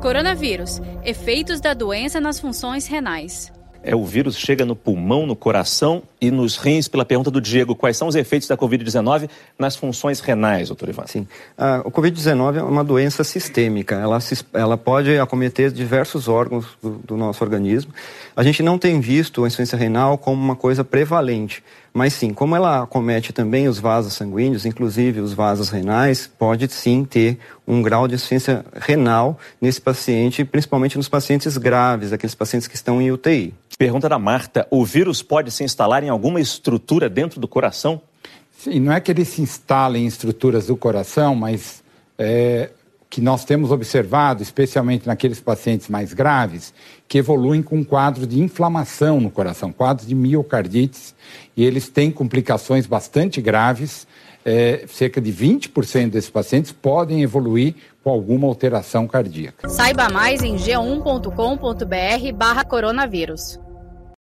Coronavírus: efeitos da doença nas funções renais. É, o vírus chega no pulmão, no coração e nos rins, pela pergunta do Diego, quais são os efeitos da Covid-19 nas funções renais, doutor Ivan? Sim. Ah, o Covid-19 é uma doença sistêmica. Ela, ela pode acometer diversos órgãos do, do nosso organismo. A gente não tem visto a insuficiência renal como uma coisa prevalente. Mas sim, como ela acomete também os vasos sanguíneos, inclusive os vasos renais, pode sim ter um grau de insuficiência renal nesse paciente, principalmente nos pacientes graves, aqueles pacientes que estão em UTI. Pergunta da Marta: o vírus pode se instalar em alguma estrutura dentro do coração? Sim, não é que ele se instale em estruturas do coração, mas é, que nós temos observado, especialmente naqueles pacientes mais graves, que evoluem com quadros de inflamação no coração, quadros de miocardites, e eles têm complicações bastante graves. É, cerca de 20% desses pacientes podem evoluir com alguma alteração cardíaca. Saiba mais em g1.com.br/barra coronavírus.